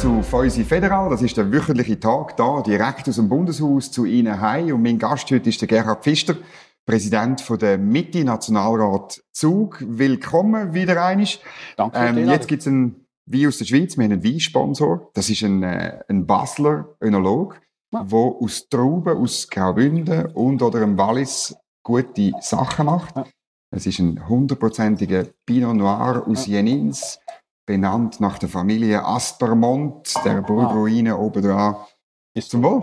zu Feusi Federal. Das ist der wöchentliche Tag da, direkt aus dem Bundeshaus zu Ihnen heim. Und mein Gast heute ist der Gerhard Pfister, Präsident von der Mitte Nationalrat Zug. Willkommen wieder einig. Danke. Ähm, jetzt gibt's ein Wein aus der Schweiz. Wir haben einen Weinsponsor. Das ist ein, äh, ein Basler Önolog, Ja. wo aus Trauben, aus Graubünden und oder im Wallis gute Sachen macht. Ja. Es ist ein hundertprozentiger Pinot Noir aus Jenins, benannt nach der Familie Aspermont, der Burgruine oben dran. Ist Zum Wohl.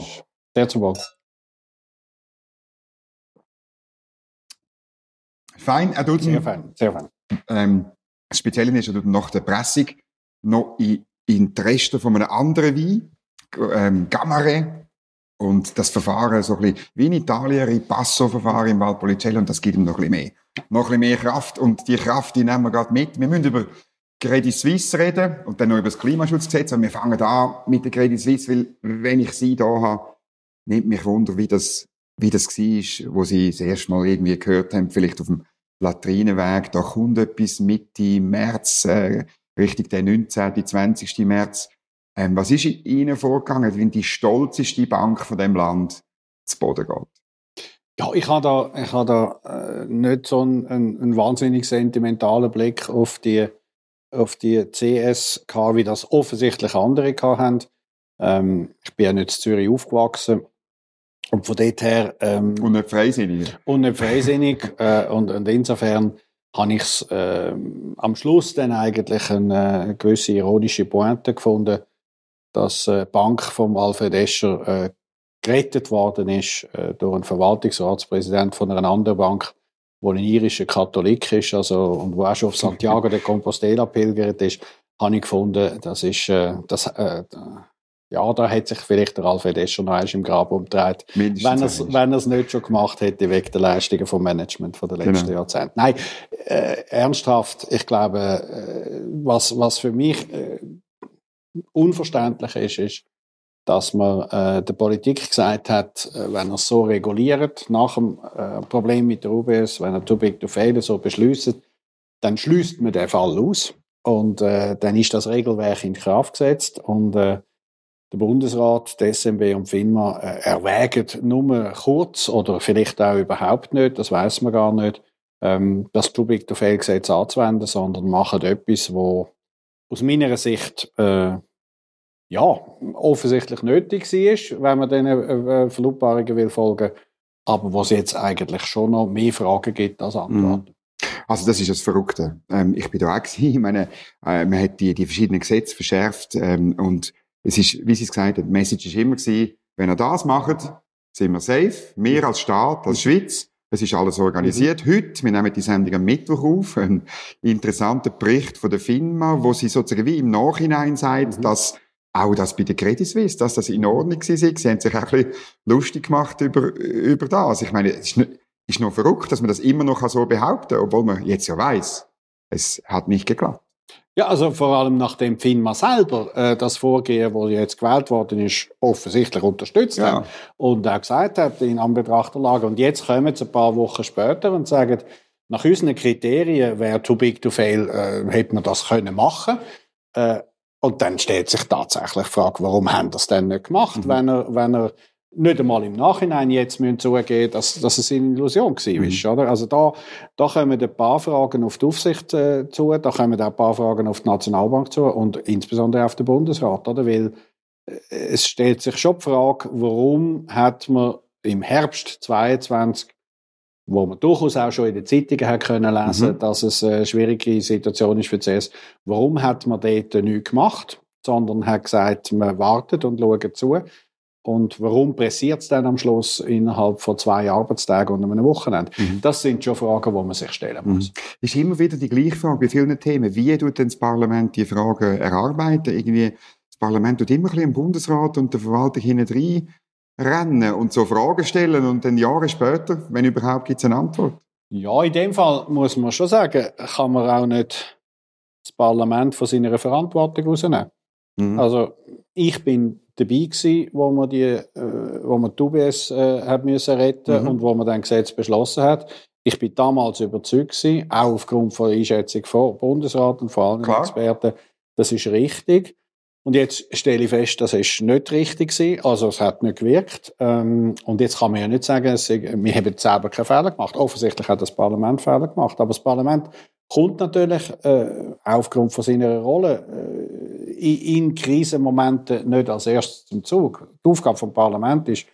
Sehr zum Wohl. Fein, er tut Sehr fein. Sehr fein. ähm, das Spezielle ist, er tut nach der Pressung noch in, in die Reste von einem anderen Wein, ähm, Gamare. Und das Verfahren so ein bisschen wie in Italien, Ripasso-Verfahren im Valpolicella, und das gibt ihm noch ein bisschen mehr. Noch ein bisschen mehr Kraft, und die Kraft, die nehmen wir gerade mit. Wir müssen über Credit Suisse reden und dann noch über das Klimaschutzgesetz. Und wir fangen an mit der Credit Suisse, weil, wenn ich sie da habe, nimmt mich Wunder, wie das, wie das war, wo sie das erste Mal irgendwie gehört haben, vielleicht auf dem Latrinenweg, da kommt etwas Mitte März, äh, richtig der 19., 20. März. Ähm, was ist Ihnen vorgegangen, wenn die stolzeste Bank von dem Land zu Boden geht? Ja, ich habe da, ich habe da äh, nicht so einen, einen wahnsinnig sentimentalen Blick auf die, auf die CS gehabt, wie das offensichtlich andere gehabt haben. Ähm, ich bin ja nicht in Zürich aufgewachsen. Und von dort her, ähm, Und nicht freisinnig. und nicht freisinnig. äh, und, und insofern habe ich es äh, am Schluss dann eigentlich eine, eine gewisse ironische Pointe gefunden, dass äh, die Bank vom Alfred Escher äh, gerettet worden ist äh, durch einen Verwaltungsratspräsident von einer anderen Bank, wo ein irischer Katholik ist, also und wo auch schon auf Santiago de Compostela pilgert ist, habe ich gefunden, das ist äh, das äh, ja, da hat sich vielleicht der Alfred Escher noch einmal im Grab umgedreht wenn er es wenn er's nicht schon gemacht hätte wegen der Leistungen vom Management von der letzten Genau. Jahrzehnte. Nein, äh, ernsthaft, ich glaube, äh, was, was für mich äh, unverständlich ist, ist, dass man äh, der Politik gesagt hat, äh, wenn er so reguliert, nach dem äh, Problem mit der UBS, wenn er too big to fail so beschließt, dann schließt man den Fall aus und äh, dann ist das Regelwerk in Kraft gesetzt und äh, der Bundesrat, die SMB und FINMA äh, erwägen nur kurz oder vielleicht auch überhaupt nicht, das weiß man gar nicht, ähm, das Too Big to Fail Gesetz anzuwenden, sondern machen etwas, wo aus meiner Sicht äh, ja offensichtlich nötig ist, wenn man diesen äh, äh, Verlautbarungen will folgen, aber wo es jetzt eigentlich schon noch mehr Fragen gibt als Antworten. Also das ist das Verrückte. Ähm, ich bin da auch gewesen. Ich meine, äh, man hat die, die verschiedenen Gesetze verschärft ähm, und es ist, wie Sie es gesagt haben, die Message ist immer gewesen, wenn ihr das macht, sind wir safe. Wir als Staat, als Schweiz. Es ist alles organisiert. Heute, wir nehmen die Sendung am Mittwoch auf, ein interessanter Bericht von der FINMA, wo sie sozusagen wie im Nachhinein sagt, Mhm. dass auch das bei der Credit Suisse, dass das in Ordnung war. Sie haben sich auch ein bisschen lustig gemacht über, über das. Ich meine, es ist nicht, ist noch verrückt, dass man das immer noch so behaupten kann, obwohl man jetzt ja weiß, es hat nicht geklappt. Ja, also vor allem nachdem FINMA selber äh, das Vorgehen, das jetzt gewählt worden ist, offensichtlich unterstützt Ja. hat und auch gesagt hat in Anbetracht der Lage. Und jetzt kommen sie ein paar Wochen später und sagen, nach unseren Kriterien wäre too big to fail, äh, hätte man das können machen. Äh, und dann stellt sich tatsächlich die Frage, warum haben das denn nicht gemacht, Mhm. wenn er, wenn er nicht einmal im Nachhinein jetzt müssen zugeben, dass, dass es eine Illusion gewesen ist, oder? Also da, da kommen ein paar Fragen auf die Aufsicht äh, zu, da kommen auch ein paar Fragen auf die Nationalbank zu und insbesondere auf den Bundesrat, oder? Weil äh, es stellt sich schon die Frage, warum hat man im Herbst 22 wo man durchaus auch schon in den Zeitungen hat können lesen, Mhm. dass es eine schwierige Situation ist für CS. Warum hat man dort nichts gemacht, sondern hat gesagt, man wartet und schaut zu. Und warum pressiert es dann am Schluss innerhalb von zwei Arbeitstagen und einem Wochenende? Mhm. Das sind schon Fragen, die man sich stellen muss. Ist immer wieder die gleiche Frage bei vielen Themen. Wie tut denn das Parlament die Fragen erarbeiten? Irgendwie, das Parlament tut immer ein bisschen im Bundesrat und der Verwaltung hinten rein rennen und so Fragen stellen und dann Jahre später, wenn überhaupt, gibt es eine Antwort. Ja, in dem Fall muss man schon sagen, kann man auch nicht das Parlament von seiner Verantwortung rausnehmen. Mhm. Also ich bin dabei gewesen, wo man die, äh, wo man die UBS äh, hat müssen retten Mhm. und wo man dann Gesetz beschlossen hat. Ich bin damals überzeugt gewesen, auch aufgrund von der Einschätzung von Bundesrat und von allen Klar. Experten, das ist richtig. Und jetzt stelle ich fest, das ist nicht richtig gewesen. Also, es hat nicht gewirkt. Ähm, und jetzt kann man ja nicht sagen, es, wir haben selber keine Fehler gemacht. Offensichtlich hat das Parlament Fehler gemacht. Aber das Parlament kommt natürlich, äh, aufgrund von seiner Rolle, äh, in, Krisenmomenten nicht als erstes zum Zug. Die Aufgabe vom Parlament ist,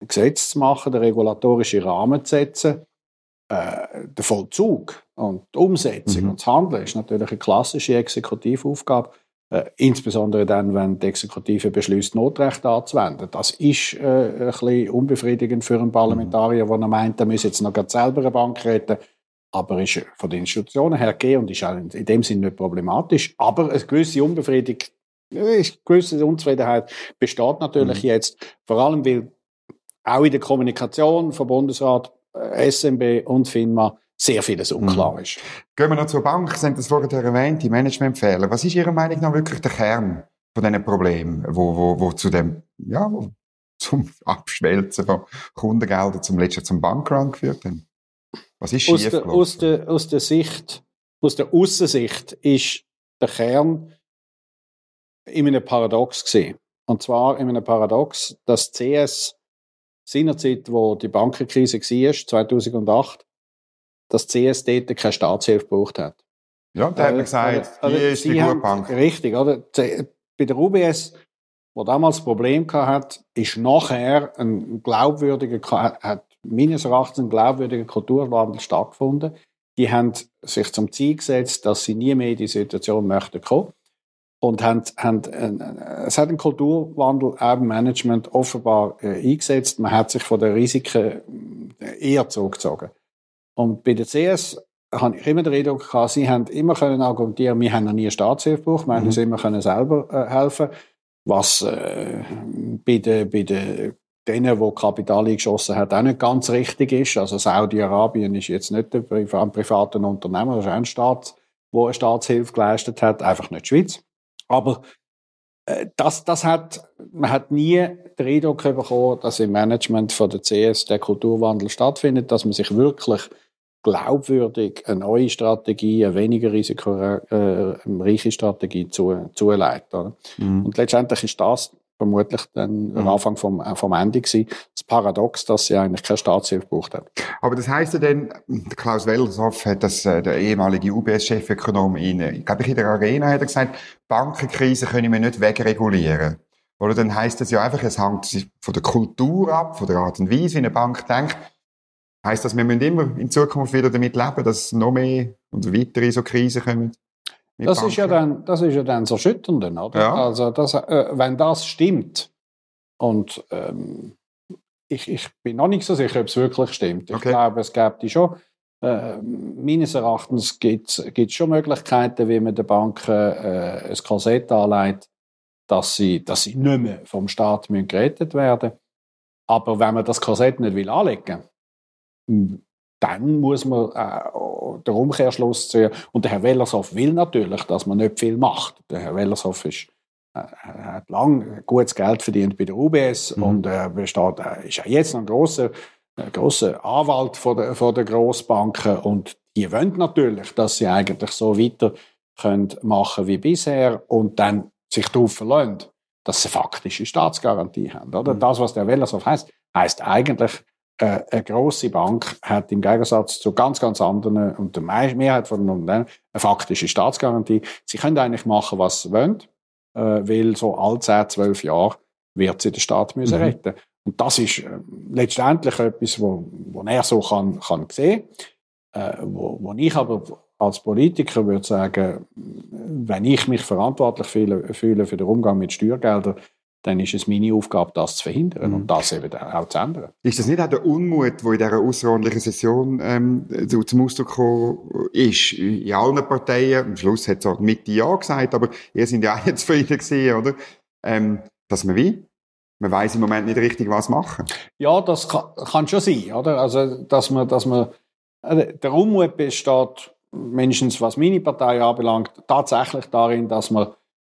ein Gesetz zu machen, den regulatorischen Rahmen zu setzen, äh, der Vollzug und die Umsetzung mhm. und das Handeln ist natürlich eine klassische Exekutivaufgabe. Äh, insbesondere dann, wenn die Exekutive beschließt, Notrecht anzuwenden. Das ist äh, ein bisschen unbefriedigend für einen Parlamentarier, der meint, er müsse jetzt noch selber eine Bank retten. Aber ist von den Institutionen her gegeben und ist in dem Sinne nicht problematisch. Aber eine gewisse Unbefriedigung, eine gewisse Unzufriedenheit besteht natürlich mhm. jetzt. Vor allem, weil auch in der Kommunikation von Bundesrat, äh, SMB und FINMA sehr vieles unklar ist. Gehen wir noch zur Bank. Sie haben das vorhin erwähnt, die Managementfehler. Was ist Ihrer Meinung nach wirklich der Kern von diesen Problemen, wo, wo, wo zu dem, ja, wo zum Abschwelzen von Kundengeldern zum letzten zum Bankrun geführt haben? Was ist aus der, aus der, aus der Sicht, aus der Aussensicht ist der Kern in einem Paradox gesehen. Und zwar in einem Paradox, dass CS seinerzeit, wo die Bankenkrise war, 2008, dass CS dort keine Staatshilfe gebraucht hat. Ja, da hat man gesagt, also, die ist die gute Bank. Richtig, oder? Bei der UBS, wo damals das Problem hat, ist nachher ein glaubwürdiger, hat meines Erachtens ein glaubwürdiger Kulturwandel stattgefunden. Die haben sich zum Ziel gesetzt, dass sie nie mehr in die Situation möchten kommen. Und haben, haben, äh, es hat einen Kulturwandel auch im Management offenbar äh, eingesetzt. Man hat sich von den Risiken äh, eher zurückgezogen. Und bei der CS habe ich immer den Eindruck gehabt, sie haben immer können argumentieren, wir haben noch nie Staatshilfe gebraucht, wir mhm. haben uns immer können selber äh, helfen was äh, bei den, bei den denen, die Kapital eingeschossen hat, auch nicht ganz richtig ist. Also Saudi-Arabien ist jetzt nicht ein, privater Unternehmer, das ist ein Staat, der eine Staatshilfe geleistet hat, einfach nicht die Schweiz. Aber äh, das, das hat, man hat nie den Eindruck bekommen, dass im Management von der CS der Kulturwandel stattfindet, dass man sich wirklich glaubwürdig eine neue Strategie, eine weniger risikoreiche äh, Strategie zu, zuleitet. Mhm. Und letztendlich ist das vermutlich dann mhm. am Anfang vom, äh, vom Ende gewesen. Das Paradox, dass sie eigentlich keine Staatshilfe gebraucht hat. Aber das heisst ja dann, Klaus Wellershoff hat das, äh, der ehemalige UBS-Chefökonom in, ich glaube, in der Arena hat er gesagt, Bankenkrise können wir nicht wegregulieren. Oder dann heisst das ja einfach, es hängt von der Kultur ab, von der Art und Weise, wie eine Bank denkt. Heißt das, wir müssen immer in Zukunft wieder damit leben, dass noch mehr und weitere so Krisen kommen? Das ist, ja dann, das ist ja dann das Erschütternde, oder? Ja. Also, das, äh, wenn das stimmt, und ähm, ich, ich bin noch nicht so sicher, ob es wirklich stimmt. Ich okay. glaube, es gibt die schon. Äh, meines Erachtens gibt es schon Möglichkeiten, wie man den Banken äh, ein Korsett anlegt, dass sie, dass sie nicht mehr vom Staat müssen gerettet werden Aber wenn man das Korsett nicht will anlegen dann muss man äh, den Umkehrschluss ziehen. Und der Herr Wellershoff will natürlich, dass man nicht viel macht. Der Herr Wellershoff ist, äh, hat lang gutes Geld verdient bei der UBS mhm. und er besteht, äh, ist ja jetzt noch ein grosser, ein grosser Anwalt von der, von der Grossbanken und die wollen natürlich, dass sie eigentlich so weiter können machen wie bisher und dann sich darauf verlassen, dass sie faktische Staatsgarantie haben. Oder? Mhm. Das, was der Wellershoff heißt, heißt eigentlich, äh, eine grosse Bank hat im Gegensatz zu ganz, ganz anderen und der Mehrheit von den Unternehmen eine faktische Staatsgarantie. Sie können eigentlich machen, was sie wollen, äh, weil so alle 10, 12 Jahre wird sie den Staat müssen mhm. retten. Und das ist äh, letztendlich etwas, wo, wo er so kann, kann sehen, äh, wo, wo ich aber als Politiker würde sagen, wenn ich mich verantwortlich fühle, fühle für den Umgang mit Steuergeldern, dann ist es meine Aufgabe, das zu verhindern mhm. und das eben auch zu ändern. Ist das nicht auch der Unmut, der in dieser außerordentlichen Session ähm, zum Ausdruck gekommen ist? In allen Parteien, am Schluss hat es auch Mitte Ja gesagt, aber ihr sind ja auch jetzt zufrieden gewesen, oder? Ähm, dass man wie? Man weiß im Moment nicht richtig, was machen. Ja, das kann, kann schon sein, oder? Also, dass man, dass man, äh, der Unmut besteht, mindestens was meine Partei anbelangt, tatsächlich darin, dass man,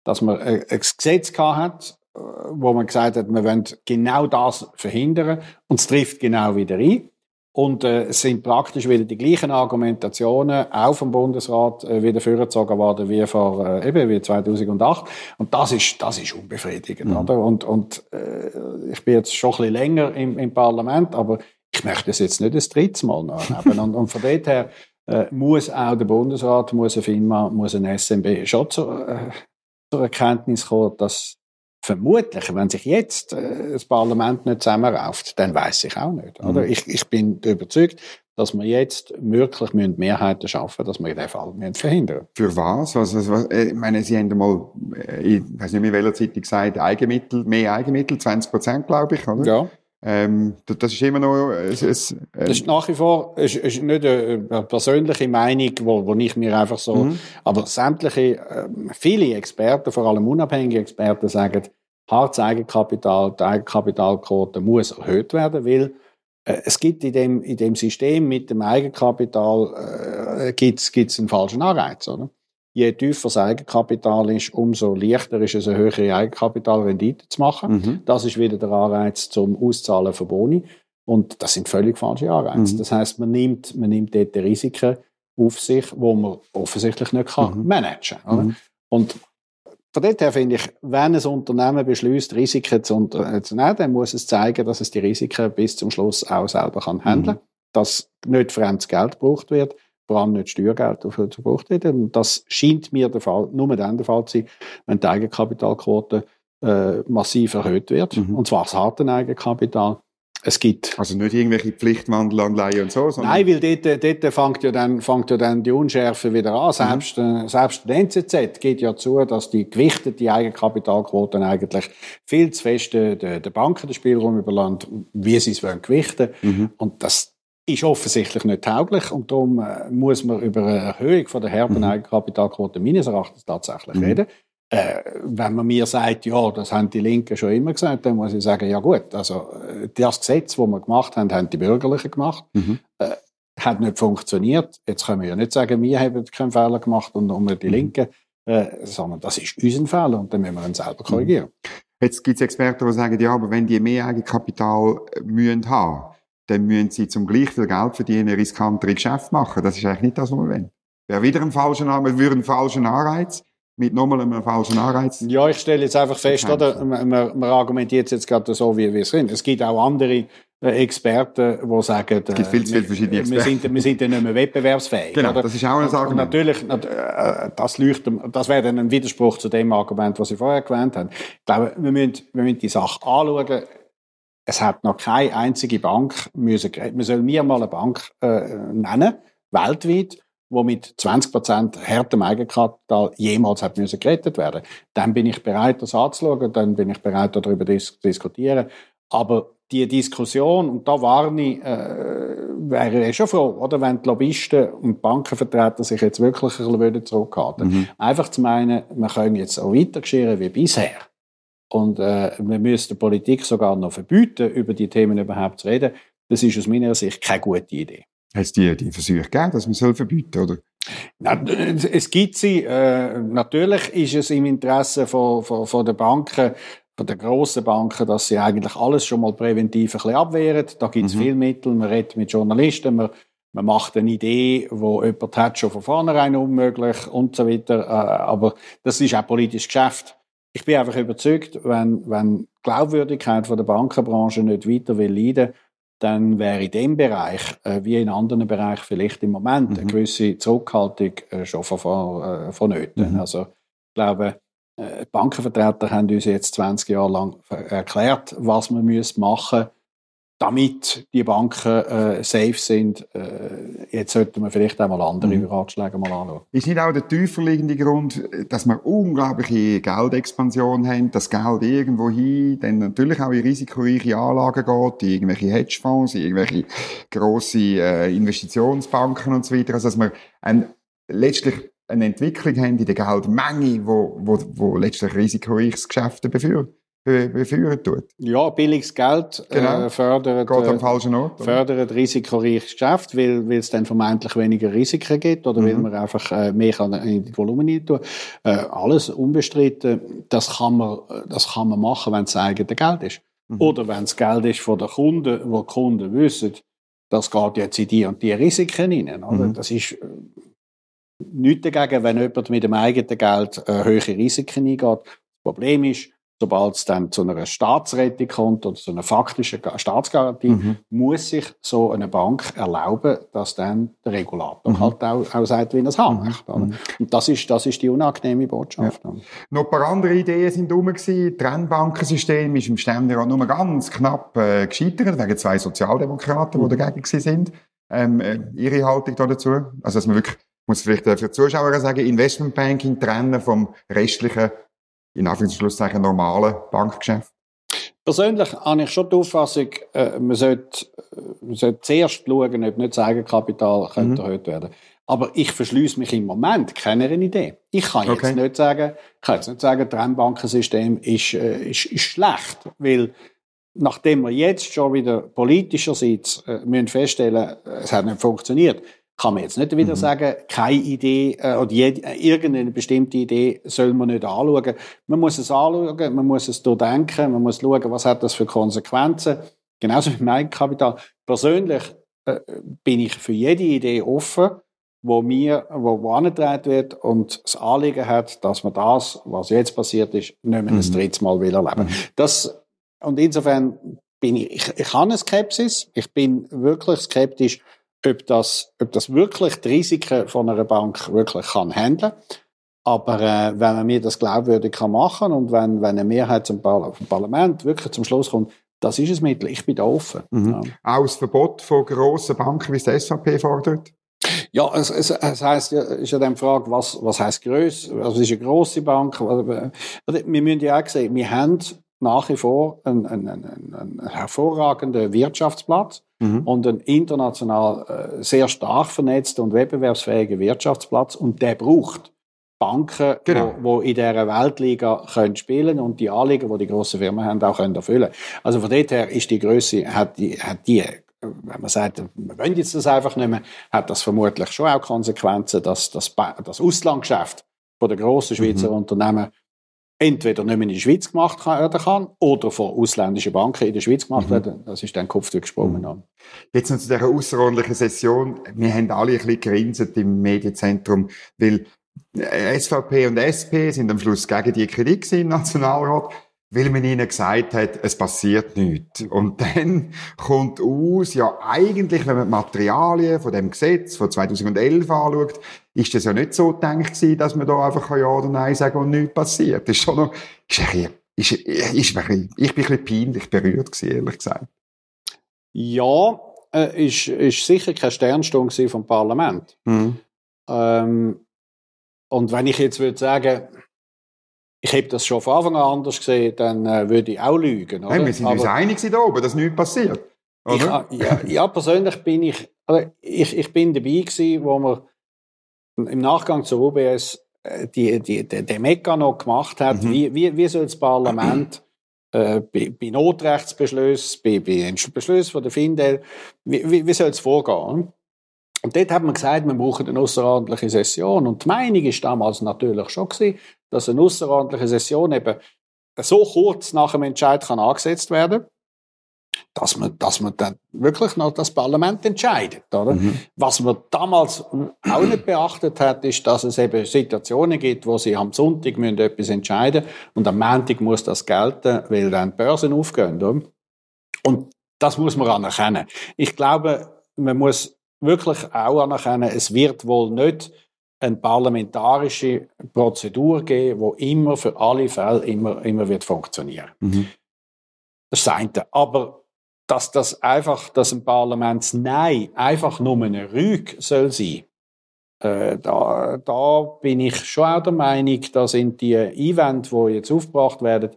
dass man ein Gesetz gehabt hat, wo man gesagt hat, wir wollen genau das verhindern und es trifft genau wieder ein. Und äh, es sind praktisch wieder die gleichen Argumentationen auch vom Bundesrat äh, wieder vorgezogen worden wie vor äh, eben wie 2008. Und das ist das ist unbefriedigend, mhm. oder? Und und äh, ich bin jetzt schon ein bisschen länger im, im Parlament, aber ich möchte es jetzt nicht das dritte Mal nachnehmen. und, und von dort her äh, muss auch der Bundesrat, muss eine FINMA, muss ein SMB schon zur, äh, zur Erkenntnis kommen, dass vermutlich, wenn sich jetzt äh, das Parlament nicht zusammenrauft, dann weiß ich auch nicht. Oder? Mhm. Ich, ich bin überzeugt, dass wir jetzt wirklich müssen Mehrheiten schaffen, dass wir den Fall müssen verhindern. Für was? was, was, äh, ich meine, Sie haben mal, äh, ich weiß nicht mehr, in welcher Zeitung gesagt, Eigenmittel, mehr Eigenmittel, 20 Prozent, glaube ich, oder? Ja. Ähm, das ist immer noch. Es, es, ähm das ist nach wie vor ist, ist nicht eine persönliche Meinung, wo, wo ich mir einfach so. Mhm. Aber sämtliche, äh, viele Experten, vor allem unabhängige Experten, sagen, hartes Eigenkapital, die Eigenkapitalquote muss erhöht werden, weil äh, es gibt in dem, in dem System mit dem Eigenkapital äh, gibt's, gibt's einen falschen Anreiz, oder? Je tiefer das Eigenkapital ist, umso leichter ist es, eine höhere Eigenkapitalrendite zu machen. Mhm. Das ist wieder der Anreiz zum Auszahlen von Boni. Und das sind völlig falsche Anreize. Mhm. Das heißt, man nimmt, man nimmt dort Risiken auf sich, wo man offensichtlich nicht kann mhm. managen kann. Mhm. Und von dort her finde ich, wenn ein Unternehmen beschließt, Risiken zu, äh, zu nehmen, dann muss es zeigen, dass es die Risiken bis zum Schluss auch selber kann handeln kann, mhm. dass nicht fremdes Geld gebraucht wird vor allem nicht Steuergeld dafür gebraucht werden. Und das scheint mir der Fall, nur dann der Fall zu sein, wenn die Eigenkapitalquote äh, massiv erhöht wird. Mhm. Und zwar das harte Eigenkapital. Es gibt. Also nicht irgendwelche Pflichtwandelanleihen und so, sondern. Nein, weil dort, dort fängt ja dann, fängt ja dann die Unschärfe wieder an. Selbst, mhm. äh, selbst der NZZ geht ja zu, dass die gewichtete Eigenkapitalquoten eigentlich viel zu fest den, den Banken den Spielraum überlassen, wie sie es wollen gewichten. Mhm. Und das, ist offensichtlich nicht tauglich und darum äh, muss man über eine Erhöhung von der herben mhm. Eigenkapitalquote meines Erachtens tatsächlich mhm. reden. Äh, wenn man mir sagt, ja, das haben die Linken schon immer gesagt, dann muss ich sagen, ja gut, also äh, das Gesetz, das wir gemacht haben, haben die Bürgerlichen gemacht. Mhm. Äh, hat nicht funktioniert. Jetzt können wir ja nicht sagen, wir haben keinen Fehler gemacht und nur die mhm. Linken, äh, sondern das ist unser Fehler und dann müssen wir ihn selber mhm. korrigieren. Jetzt gibt es Experten, die sagen, ja, aber wenn die mehr Eigenkapital äh, mühen haben, dann müssen sie zum gleich viel Geld verdienen, riskantere Geschäfte machen. Das ist eigentlich nicht das, was wir wollen. Wäre wieder ein falscher, wir würden einen falschen Anreiz mit nochmal einem falschen Anreiz. Ja, ich stelle jetzt einfach fest, oder? Man, man, man argumentiert jetzt gerade so, wie wir es sind. Es gibt auch andere äh, Experten, die sagen, es gibt viel zu viele verschiedene Experten. Wir sind, wir sind ja nicht mehr wettbewerbsfähig. Genau, oder? das ist auch Sache. Und natürlich, äh, das, leuchtet, das wäre dann ein Widerspruch zu dem Argument, was Sie vorher erwähnt haben. Ich glaube, wir müssen, wir müssen die Sache anschauen es hat noch keine einzige Bank müssen, man soll mir mal eine Bank äh, nennen, weltweit, wo mit 20% härtem Eigenkapital jemals hat müssen gerettet werden. Dann bin ich bereit, das anzuschauen, dann bin ich bereit, darüber zu diskutieren. Aber die Diskussion, und da warne ich, äh, wäre ich schon froh, oder, wenn die Lobbyisten und Bankenvertreter sich jetzt wirklich ein bisschen zurückhalten mhm. Einfach zu meinen, wir können jetzt auch weiter geschehen wie bisher. Und äh, wir müssen der Politik sogar noch verbieten, über die Themen überhaupt zu reden. Das ist aus meiner Sicht keine gute Idee. Hat es die, die Versuche gegeben, dass man soll verbieten oder? Na, es gibt sie. Äh, natürlich ist es im Interesse von, von, von der Banken, von den grossen Banken, dass sie eigentlich alles schon mal präventiv ein bisschen abwehren. Da gibt es mhm. viele Mittel. Man redet mit Journalisten, man, man macht eine Idee, wo jemand hat schon von vornherein unmöglich und so weiter. Äh, aber das ist auch politisches Geschäft ich bin einfach überzeugt, wenn, wenn die Glaubwürdigkeit von der Bankenbranche nicht weiter will leiden, dann wäre in dem Bereich, äh, wie in anderen Bereichen vielleicht im Moment, mhm. eine gewisse Zurückhaltung äh, schon von, äh, vonnöten. Mhm. Also, ich glaube, äh, Bankenvertreter haben uns jetzt 20 Jahre lang erklärt, was man machen müssen, damit die Banken äh, safe sind, äh, jetzt sollten wir vielleicht auch mal andere mhm. Ratschläge mal anschauen. Ist nicht auch der tiefer liegende Grund, dass wir unglaubliche Geldexpansion haben, das Geld irgendwo hin, dann natürlich auch in risikoreiche Anlagen geht, in irgendwelche Hedgefonds, in irgendwelche grosse äh, Investitionsbanken und so weiter, also dass wir ein, letztlich eine Entwicklung haben in der Geldmenge, wo, wo, wo letztlich risikoreiches Geschäfte befürwortet beführen tut. Ja, billiges Geld äh, genau. äh, fördert, Geht am falschen Ort, fördert risikoreiches Geschäft, weil, weil es dann vermeintlich weniger Risiken gibt oder mhm. weil man einfach äh, mehr kann in die Volumen tun äh, Alles unbestritten, das kann man, das kann man machen, wenn es eigene Geld ist. Mhm. Oder wenn es Geld ist von den Kunden, wo die Kunden wissen, das geht jetzt in die und die Risiken hinein. Oder? Mhm. Das ist äh, nichts dagegen, wenn jemand mit dem eigenen Geld äh, höhere Risiken eingeht. Das Problem ist, sobald es dann zu einer Staatsrettung kommt oder zu einer faktischen Staatsgarantie, mhm. muss sich so eine Bank erlauben, dass dann der Regulator mhm. halt auch, auch sagt, wie er es haben möchte. Mhm. Und das ist, das ist die unangenehme Botschaft. Ja. Noch ein paar andere Ideen sind rum gewesen. Trennbankensystem ist im Ständerat nur ganz knapp äh, gescheitert, wegen zwei Sozialdemokraten, die mhm. dagegen sind. Ähm, äh, ihre Haltung dazu? Also, dass man wirklich, muss vielleicht für die Zuschauer sagen, Investmentbanking trennen vom restlichen in Anführungszeichen normalen Bankgeschäft? Persönlich habe ich schon die Auffassung, äh, man, sollte, äh, man sollte zuerst schauen, ob nicht das Eigenkapital mhm. erhöht werden Aber ich verschließe mich im Moment keiner Idee. Ich kann jetzt okay. nicht sagen, ich kann jetzt nicht sagen, das Trennbankensystem ist, äh, ist, ist schlecht, weil nachdem wir jetzt schon wieder politischerseits äh, müssen feststellen, es hat nicht funktioniert, kann man jetzt nicht wieder mhm. sagen, keine Idee äh, oder jede, äh, irgendeine bestimmte Idee soll man nicht anschauen. Man muss es anschauen, man muss es durchdenken, man muss schauen, was hat das für Konsequenzen. Genauso wie mein Kapital. Persönlich äh, bin ich für jede Idee offen, wo mir, wo, wo angetragen wird und das Anliegen hat, dass man das, was jetzt passiert ist, nicht mehr mhm. ein drittes Mal will erleben. Mhm. Das, und insofern bin ich, ich, ich habe eine Skepsis. Ich bin wirklich skeptisch, ob das, ob das wirklich die Risiken von einer Bank wirklich kann handeln. Aber äh, wenn man mir das glaubwürdig kann machen und wenn, wenn eine Mehrheit zum Parlament wirklich zum Schluss kommt, das ist ein Mittel. Ich bin da offen. Mhm. Ja. Auch das Verbot von grossen Banken, wie es die SVP fordert? Ja, es, es, es heisst ja, ist ja dann die Frage, was, was heisst gross? Was ist eine grosse Bank? Wir müssen ja auch sehen, wir haben nach wie vor einen, einen, einen, einen hervorragenden Wirtschaftsplatz mhm. und einen international äh, sehr stark vernetzten und wettbewerbsfähigen Wirtschaftsplatz und der braucht Banken, genau. wo, wo in dieser Weltliga können spielen und die Anliegen, die die grossen Firmen haben, auch können erfüllen. Also von dort her ist die Größe hat die, hat die wenn man sagt, wir wollen jetzt das einfach nicht mehr, hat das vermutlich schon auch Konsequenzen, dass das, das Auslandgeschäft von den grossen Schweizer mhm. Unternehmen entweder nicht mehr in die Schweiz gemacht werden kann oder von ausländischen Banken in der Schweiz gemacht mhm. werden. Das ist dann Kopf gesprungen. Mhm. Jetzt noch zu dieser außerordentlichen Session. Wir haben alle ein bisschen gerinset im Medienzentrum, weil SVP und SP sind am Schluss gegen die Kritik im Nationalrat weil man ihnen gesagt hat, es passiert nichts. Und dann kommt aus, ja eigentlich, wenn man die Materialien von dem Gesetz von 2011 anschaut, ist das ja nicht so gedacht gewesen, dass man da einfach Ja oder Nein sagen und nichts passiert. Das ist schon noch, ist ein ist, ist, ist ich bin ein bisschen peinlich berührt gewesen, ehrlich gesagt. Ja, äh, ist, ist sicher keine Sternstunde vom Parlament. Mhm. Ähm, und wenn ich jetzt würde sagen, ich habe das schon von Anfang an anders gesehen, dann äh, würde ich auch lügen. Oder? Hey, wir sind Aber, uns einig da oben, dass nichts passiert. Ich, ja, ja, persönlich bin ich, also ich, ich bin dabei gewesen, wo wir im Nachgang zur UBS äh, die, die, die, den Mechanismus gemacht hat, mhm. wie, wie, wie soll das Parlament äh, bei, bei Notrechtsbeschlüssen, bei, bei Beschlüssen von der Findel, wie, wie, wie soll es vorgehen? Und dort hat man gesagt, wir brauchen eine außerordentliche Session. Und die Meinung ist damals natürlich schon gewesen, dass eine außerordentliche Session eben so kurz nach dem Entscheid kann angesetzt werden dass man, dass man dann wirklich noch das Parlament entscheidet, oder? Mhm. Was man damals auch nicht beachtet hat, ist, dass es eben Situationen gibt, wo sie am Sonntag müssen etwas entscheiden und am Montag muss das gelten, weil dann die Börsen aufgehen, oder? Und das muss man anerkennen. Ich glaube, man muss wirklich auch anerkennen, es wird wohl nicht eine parlamentarische Prozedur geben, wo immer für alle Fälle immer, immer wird funktionieren. Mhm. Das ist das eine. Aber dass das einfach, dass ein Parlamentsnein einfach nur eine Rüge soll sein, äh, da, da bin ich schon auch der Meinung, da sind die Einwände, die jetzt aufgebracht werden,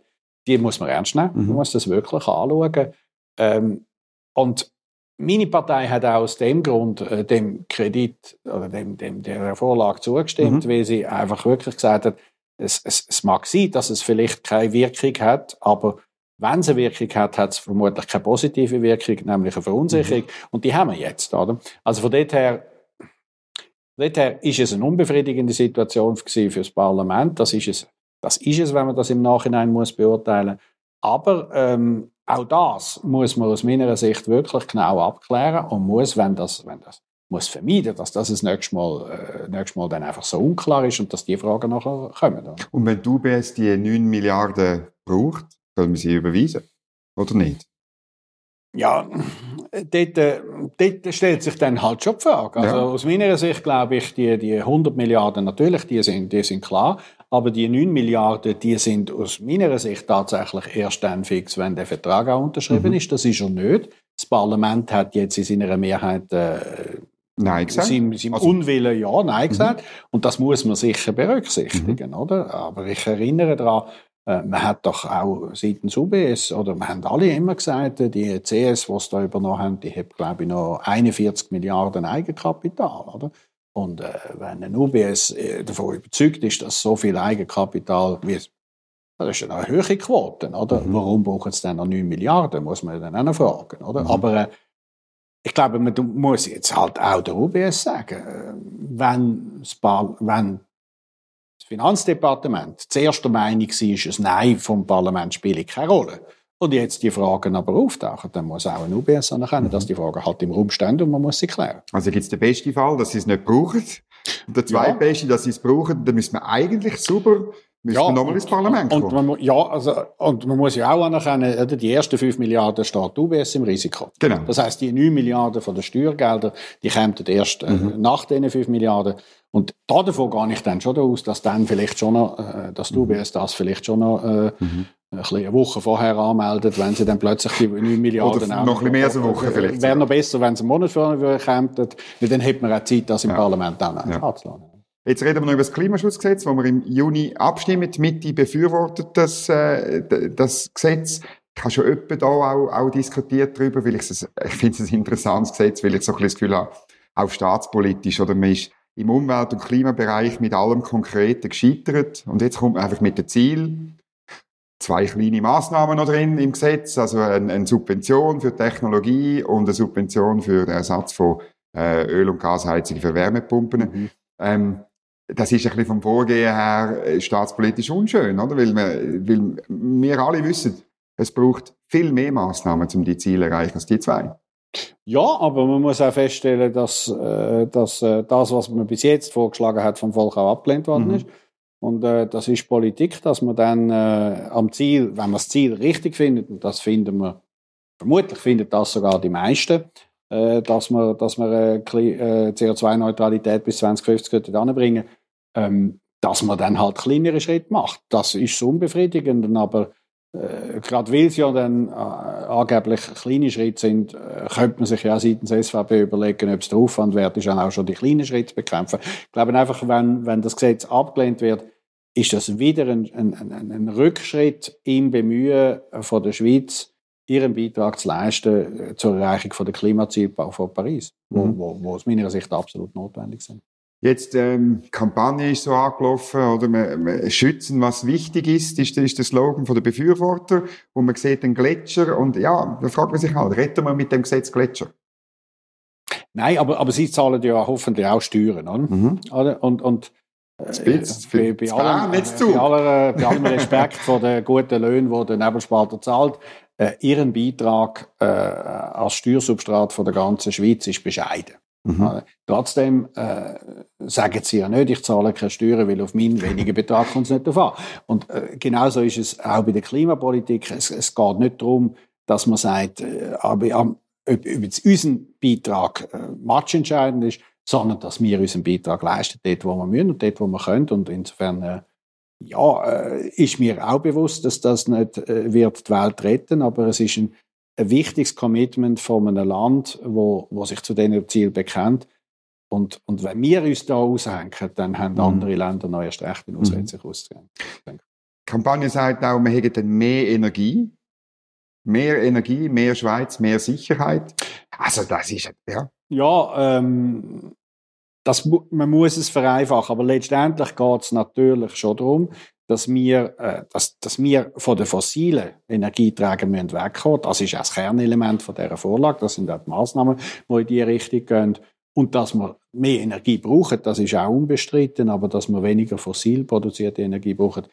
die muss man ernst nehmen. Mhm. Man muss das wirklich anschauen. Ähm, und meine Partei hat auch aus dem Grund äh, dem Kredit oder dem, dem der Vorlage zugestimmt, mhm. weil sie einfach wirklich gesagt hat, es, es, es mag sein, dass es vielleicht keine Wirkung hat, aber wenn es eine Wirkung hat, hat es vermutlich keine positive Wirkung, nämlich eine Verunsicherung. Mhm. Und die haben wir jetzt, oder? Also von dort her, dort her ist es eine unbefriedigende Situation für das Parlament. Das ist es, das ist es, wenn man das im Nachhinein muss beurteilen. Aber ähm, auch das muss man aus meiner Sicht wirklich genau abklären und muss, wenn das, wenn das muss vermeiden, dass das das nächste Mal, äh, nächstes Mal dann einfach so unklar ist und dass die Fragen nachher kommen. Oder? Und wenn die UBS die 9 Milliarden braucht, soll man sie überweisen? Oder nicht? Ja, dort, äh, dort stellt sich dann halt schon die Frage. Also ja. aus meiner Sicht glaube ich, die, die 100 Milliarden natürlich, die sind, die sind klar. Aber die 9 Milliarden, die sind aus meiner Sicht tatsächlich erst dann fix, wenn der Vertrag auch unterschrieben mhm. ist. Das ist er nicht. Das Parlament hat jetzt in seiner Mehrheit äh, Nein gesagt. Seinem, seinem also, Unwillen ja Nein mhm. gesagt. Mhm. Und das muss man sicher berücksichtigen, mhm. oder? Aber ich erinnere daran, äh, man hat doch auch seitens UBS, oder wir haben alle immer gesagt, äh, die CS, die es da übernommen haben, die hat, glaube ich, noch 41 Milliarden Eigenkapital, oder? Und äh, wenn ein UBS äh, davon überzeugt ist, dass so viel Eigenkapital, es, das ist eine höhere Quote, oder? Mhm. Warum brauchen sie dann noch 9 Milliarden, muss man dann auch fragen, oder? Mhm. Aber äh, ich glaube, man muss jetzt halt auch der UBS sagen, äh, wenn, das wenn das Finanzdepartement zuerst der Meinung war, ein Nein vom Parlament spiele keine Rolle, und jetzt die Fragen aber auftauchen, dann muss auch ein UBS anerkennen, mhm. dass die Fragen halt im Raum stehen und man muss sie klären. Also gibt es den besten Fall, dass sie es nicht brauchen. Und der zweitbeste, ja. dass sie es brauchen, dann müssen wir eigentlich super Müssen ja, wir nochmal ins Parlament kommen? Und man, ja, also, und man muss ja auch anerkennen, die ersten 5 Milliarden steht UBS im Risiko. Genau. Das heisst, die 9 Milliarden von den Steuergeldern, die kommen erst äh, mhm. nach diesen 5 Milliarden. Und da davon gehe ich dann schon aus, dass dann vielleicht schon noch, äh, dass die UBS das vielleicht schon noch äh, mhm. Eine Woche vorher anmeldet, wenn sie dann plötzlich die 9 Milliarden Oder noch ein bisschen mehr als eine Woche vielleicht. Wäre noch besser, wenn sie einen Monat vorher kommen, weil dann hätte man auch Zeit, das im ja. Parlament dann ja. anzulassen. Jetzt reden wir noch über das Klimaschutzgesetz, wo wir im Juni abstimmen. Die Mitte befürwortet das, äh, das Gesetz. Ich habe schon öppe da auch, auch diskutiert darüber, weil ich es, ich finde es ein interessantes Gesetz, weil ich so ein bisschen das Gefühl habe, auch staatspolitisch, oder man ist im Umwelt- und Klimabereich mit allem Konkreten gescheitert. Und jetzt kommt man einfach mit dem Ziel, zwei kleine Maßnahmen noch drin im Gesetz, also eine, eine Subvention für Technologie und eine Subvention für den Ersatz von äh, Öl- und Gasheizungen für Wärmepumpen. Mhm. Ähm, das ist ein bisschen vom Vorgehen her äh, staatspolitisch unschön, oder? Weil wir, weil wir alle wissen, es braucht viel mehr Maßnahmen, um die Ziele zu erreichen, als die zwei. Ja, aber man muss auch feststellen, dass, äh, dass äh, das, was man bis jetzt vorgeschlagen hat, vom Volk auch abgelehnt worden mhm. ist. Und äh, das ist Politik, dass man dann äh, am Ziel, wenn man das Ziel richtig findet, und das finden wir, vermutlich findet das sogar die meisten, äh, dass man, dass man äh, äh CO2-Neutralität bis 2050 anbringen ähm, dass man dann halt kleinere Schritte macht. Das ist unbefriedigend, aber äh, gerade weil es ja dann äh, angeblich kleine Schritte sind, äh, könnte man sich ja seitens SVP überlegen, ob es der Aufwand wert ist, auch schon die kleinen Schritte zu bekämpfen. Ich glaube einfach, wenn, wenn das Gesetz abgelehnt wird, ist das wieder ein, ein, ein, Rückschritt im Bemühen von der Schweiz, ihren Beitrag zu leisten äh, zur Erreichung von der Klimaziele von Paris, mhm. wo, wo aus meiner Sicht absolut notwendig sind. Jetzt ähm, Kampagne ist so angelaufen, oder wir, wir schützen, was wichtig ist, ist, ist der Slogan von der Befürworter. Und man sieht den Gletscher und ja, da fragt man sich halt, retten wir mit dem Gesetz Gletscher? Nein, aber, aber sie zahlen ja hoffentlich auch Steuern, oder? Mhm. Und, und äh, bei, bei, allem, äh, bei, aller, bei allem Respekt vor den guten Löhnen, die der Nebelspalter zahlt, äh, ihren Beitrag äh, als Steuersubstrat von der ganzen Schweiz ist bescheiden. Mhm. Äh, trotzdem äh, sagen sie ja nicht, ich zahle keine Steuern, weil auf meinen wenigen Betrag kommt es nicht darauf an. Und äh, genauso ist es auch bei der Klimapolitik. Es, es geht nicht darum, dass man sagt, äh, ob, ob jetzt unser Beitrag äh, matchentscheidend ist, sondern dass wir unseren Beitrag leisten, dort, wo wir müssen und dort, wo wir können. Und insofern äh, ja, äh, ist mir auch bewusst, dass das nicht äh, wird die Welt retten, aber es ist ein ein wichtiges Commitment von einem Land, wo, wo sich zu diesem Ziel bekennt. Und, und wenn wir uns da aushängen, dann haben mhm. andere Länder noch erst recht in sich auszugehen. Die Kampagne sagt auch, wir hätten mehr Energie. Mehr Energie, mehr Schweiz, mehr Sicherheit. Also das ist, ja. Ja, ähm, das, man muss es vereinfachen, aber letztendlich geht es natürlich schon darum, dass wir, äh, dass, dass wir von den fossilen Energieträgern müssen wegkommen Das ist auch das Kernelement von dieser Vorlage. Das sind auch die Massnahmen, die in diese Richtung gehen. Und dass wir mehr Energie brauchen, das ist auch unbestritten. Aber dass wir weniger fossil produzierte Energie brauchen,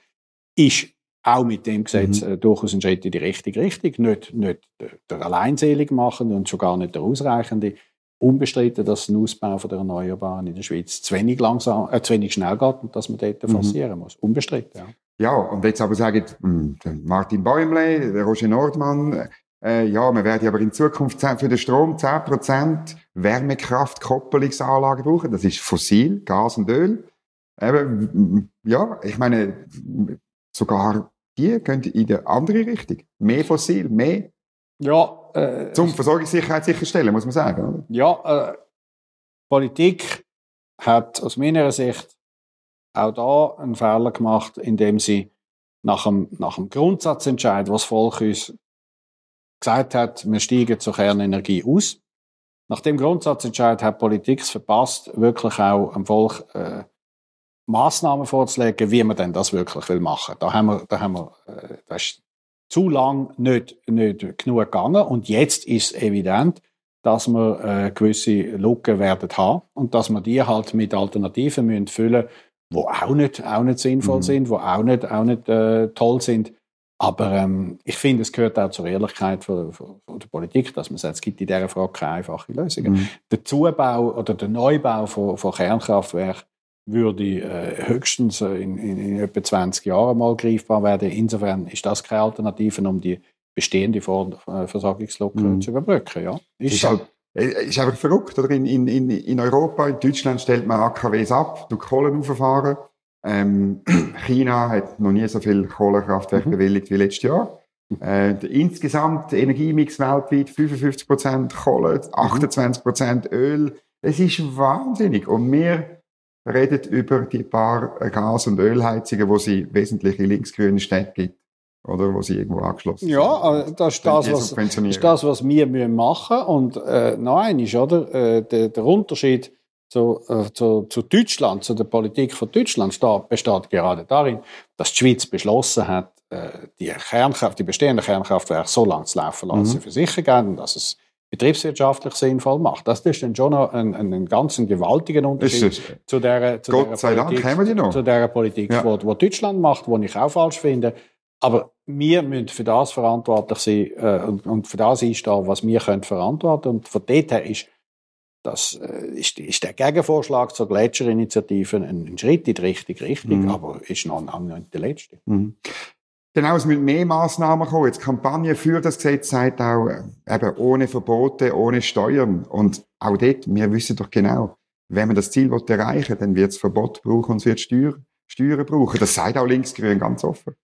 ist auch mit dem Gesetz mhm. äh, durchaus ein Schritt in die richtige Richtung. Nicht, nicht der alleinselig machen und schon gar nicht der ausreichende. Unbestritten, dass ein Ausbau von der Erneuerbaren in der Schweiz zu wenig, langsam, äh, zu wenig schnell geht und dass man dort mhm. forcieren muss. Unbestritten, ja. Ja, und jetzt aber sagen hm, Martin Bäumle, der Roger Nordmann, äh, ja, wir werden aber in Zukunft für den Strom 10% Wärmekraft-Koppelungsanlagen brauchen. Das ist fossil, Gas und Öl. Eben, ja, ich meine, sogar die gehen in die andere Richtung. Mehr fossil, mehr. Ja, äh, zum Versorgungssicherheit sicherstellen, muss man sagen. Oder? Ja, äh, Politik hat aus meiner Sicht auch da einen Fehler gemacht, indem sie nach dem, nach dem Grundsatzentscheid, was das Volk uns gesagt hat, wir steigen zur Kernenergie aus. Nach dem Grundsatzentscheid hat Politik es verpasst, wirklich auch am Volk äh, Maßnahmen vorzulegen, wie man denn das wirklich will machen. Da haben wir, da haben wir, äh, das ist zu lang nicht, nicht genug gegangen und jetzt ist es evident, dass wir äh, gewisse Lücken werden haben und dass wir die halt mit Alternativen müssen füllen, wo auch nicht, auch nicht sinnvoll mhm. sind, wo auch nicht, auch nicht äh, toll sind. Aber ähm, ich finde, es gehört auch zur Ehrlichkeit von, von, von, der Politik, dass man sagt, es gibt in dieser Frage keine einfachen Lösungen. Mhm. Der Zubau oder der Neubau von, von Kernkraftwerken würde äh, höchstens in, in, in etwa 20 Jahren mal greifbar werden. Insofern ist das keine Alternative, um die bestehende äh, Versorgungslücke mhm. zu überbrücken. Ja. Ist, ist, halt, äh, ist einfach verrückt. Oder? In, in, in Europa, in Deutschland stellt man AKWs ab, du Kohlen auffahren. Ähm, China hat noch nie so viel Kohlekraftwerke mhm. bewilligt wie letztes Jahr. Äh, der insgesamt Energiemix weltweit 55% Kohle, 28% Öl. Es ist wahnsinnig. Und wir reden über die paar Gas- und Ölheizungen, wo sie wesentlich in linksgrünen Städten gibt. Oder wo sie irgendwo angeschlossen ja, sind. Ja, das ist das, was, ist das, was wir machen müssen. Und äh, noch eines, oder? Äh, der, der Unterschied zu, äh, zu, zu Deutschland, zu der Politik von Deutschland steht, besteht gerade darin, dass die Schweiz beschlossen hat, äh, die, Kernkraft, die bestehenden Kernkraftwerke so lange zu laufen lassen, mhm. für sicher gehen, dass es betriebswirtschaftlich sinnvoll macht. Das ist dann schon noch ein, ein ganz gewaltiger Unterschied zu der, zu Gott sei Politik, Dank die noch. Zu der Politik, ja. wo, wo Deutschland macht, die ich auch falsch finde. Aber wir müssen für das verantwortlich sein äh, und, und, für das einstehen, was wir können verantworten. Und von dort her ist, das, äh, ist, ist der Gegenvorschlag zur Gletscherinitiative ein, ein Schritt in die richtige Richtung, mhm. aber ist noch, noch nicht der letzte. Mhm. Genau, es müssen mehr Massnahmen kommen. Jetzt Kampagne für das Gesetz sagt auch, äh, eben ohne Verbote, ohne Steuern. Und auch dort, wir wissen doch genau, wenn man das Ziel erreichen will, dann wird es Verbot brauchen und es wird Steuer, Steuern brauchen. Das sagt auch Linksgrün ganz offen.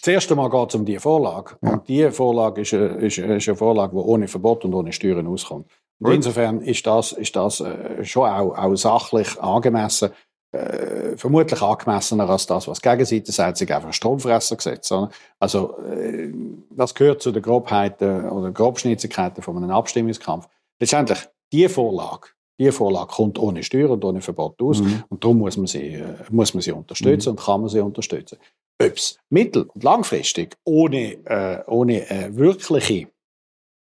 Das erste Mal geht es um die Vorlage. Ja. Und die Vorlage ist, äh, ist, ist eine Vorlage, die ohne Verbot und ohne Steuern auskommt. Und insofern ist das, ist das äh, schon auch, auch sachlich angemessen äh, vermutlich angemessener als das, was die Gegenseite sagt, sich einfach Stromfressergesetz. Also, äh, das gehört zu den Grobheiten oder Grobschnitzigkeiten von einem Abstimmungskampf. Letztendlich, die Vorlage, die Vorlage kommt ohne Steuer und ohne Verbot aus. Mhm. Und darum muss man sie, äh, muss man sie unterstützen mhm. und kann man sie unterstützen. Ob es mittel- und langfristig ohne, äh, ohne wirkliche,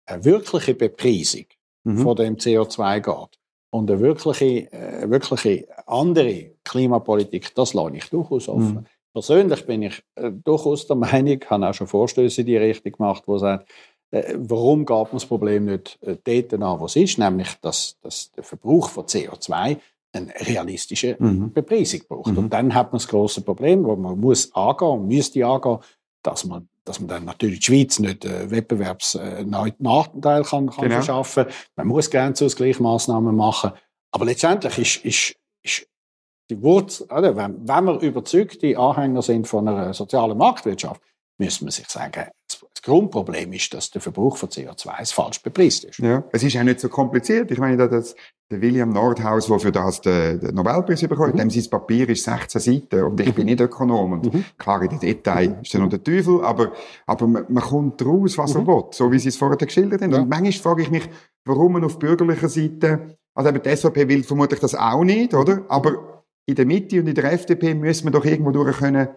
wirkliche Bepreisung mhm. von dem CO2 geht, und eine wirkliche, äh, wirkliche andere Klimapolitik, das lasse ich durchaus offen. Mhm. Persönlich bin ich äh, durchaus der Meinung, ich habe auch schon Vorstöße in die Richtung gemacht, wo sagt, äh, warum geht man das Problem nicht dort an, wo es ist, nämlich, dass, dass der Verbrauch von CO2 eine realistische mhm. Bepreisung braucht. Mhm. Und dann hat man das große Problem, wo man muss angehen, müsste angehen, dass man dass man dann natürlich die Schweiz nicht äh, Wettbewerbsnachteil äh, kann, kann genau. verschaffen. Man muss Grenzausgleichsmaßnahmen machen. Aber letztendlich ist, ist, ist die Wurzel, oder? Wenn, wenn wir überzeugte Anhänger sind von einer sozialen Marktwirtschaft, müssen wir sich sagen, das Grundproblem ist, dass der Verbrauch von CO2 falsch bepreist ist. Ja, es ist auch nicht so kompliziert. Ich meine, dass der William Nordhaus, der für das den, Nobelpreis bekommt, mhm. dem sein Papier ist 16 Seiten und ich mhm. bin nicht Ökonom und mhm. klar, in den Details mhm. ist dann noch der Teufel, aber, aber man, man kommt raus, was er mhm. will, so wie Sie es vorher geschildert haben. Ja. Und manchmal frage ich mich, warum man auf bürgerlicher Seite, also eben die SVP will vermutlich das auch nicht, oder? Aber in der Mitte und in der FDP müssen wir doch irgendwo durch können,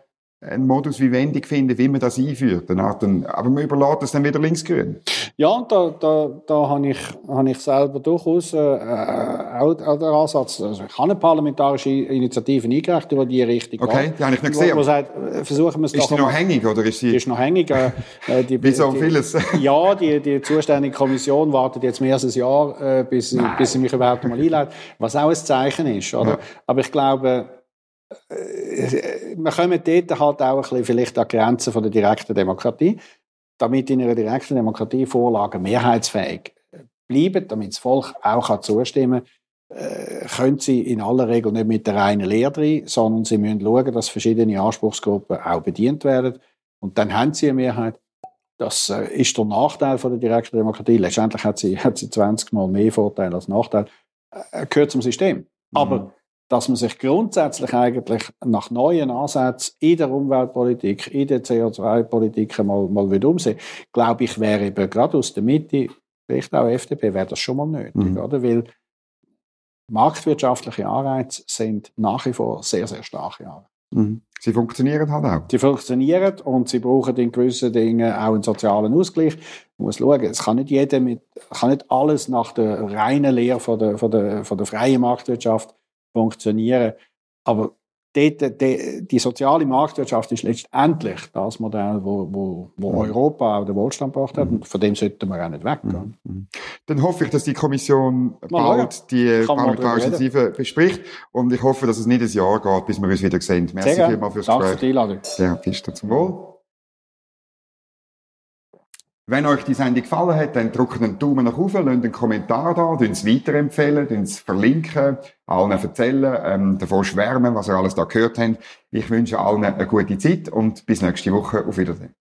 einen Modus vivendi finden, wie man das einführt. Eine Art, aber man überlässt es dann wieder linksgrün. Ja, und da, da, da habe ich, habe ich selber durchaus äh, auch, auch den Ansatz. Also ich habe eine parlamentarische Initiative eingereicht, die in diese Richtung Okay, geht. die habe ich nicht gesehen. Wo, wo sagt, äh, versuchen wir es ist doch die noch hängig oder ist sie... Die ist noch hängig. Äh, äh, die, Wie so die, vieles. Ja, die, die zuständige Kommission wartet jetzt mehr als ein Jahr, äh, bis, sie- bis sie mich überhaupt mal einlädt, was auch ein Zeichen ist. Oder? Ja. Aber ich glaube, äh, wir kommen dort halt auch ein bisschen vielleicht an die Grenzen von der direkten Demokratie, damit in einer direkten Demokratie Vorlagen mehrheitsfähig bleiben, damit das Volk auch zustimmen kann, äh, können sie in aller Regel nicht mit der reinen Lehre drin, sondern sie müssen schauen, dass verschiedene Anspruchsgruppen auch bedient werden. Und dann haben sie eine Mehrheit. Das äh, ist der Nachteil von der direkten Demokratie. Letztendlich hat sie, hat sie 20 Mal mehr Vorteile als Nachteil. Äh, gehört zum System. Aber dass man sich grundsätzlich eigentlich nach neuen Ansätzen in der Umweltpolitik, in der CO2-Politik mal, mal wieder umsehen, glaube ich, wäre eben gerade aus der Mitte, vielleicht auch FDP, wäre das schon mal nötig, Mhm. oder? Weil marktwirtschaftliche Anreize sind nach wie vor sehr, sehr starke Anreize. Mhm. Sie funktionieren halt auch. Sie funktionieren und sie brauchen in gewissen Dingen auch einen sozialen Ausgleich. Man muss schauen, es kann nicht jeder mit, kann nicht alles nach der reinen Lehre von der, von der, von der freien Marktwirtschaft funktionieren. Aber dort, die, die soziale Marktwirtschaft ist letztendlich das Modell, wo, wo, wo Mhm. Europa auch den Wohlstand gebracht hat. Und von dem sollten wir auch nicht weggehen. Mhm. Dann hoffe ich, dass die Kommission Mal bald die parlamentarische Initiative bespricht und ich hoffe, dass es nicht ein Jahr geht, bis wir uns wieder sehen. Merci vielmals fürs Danke für Gespräch. die Einladung. Ja, Pfister zum Wohl. Wenn euch die Sendung gefallen hat, dann drückt einen Daumen nach oben, lasst einen Kommentar da, tun es weiterempfehlen, tun es verlinken, allen erzählen, ähm, davon schwärmen, was ihr alles da gehört habt. Ich wünsche allen eine gute Zeit und bis nächste Woche. Auf Wiedersehen.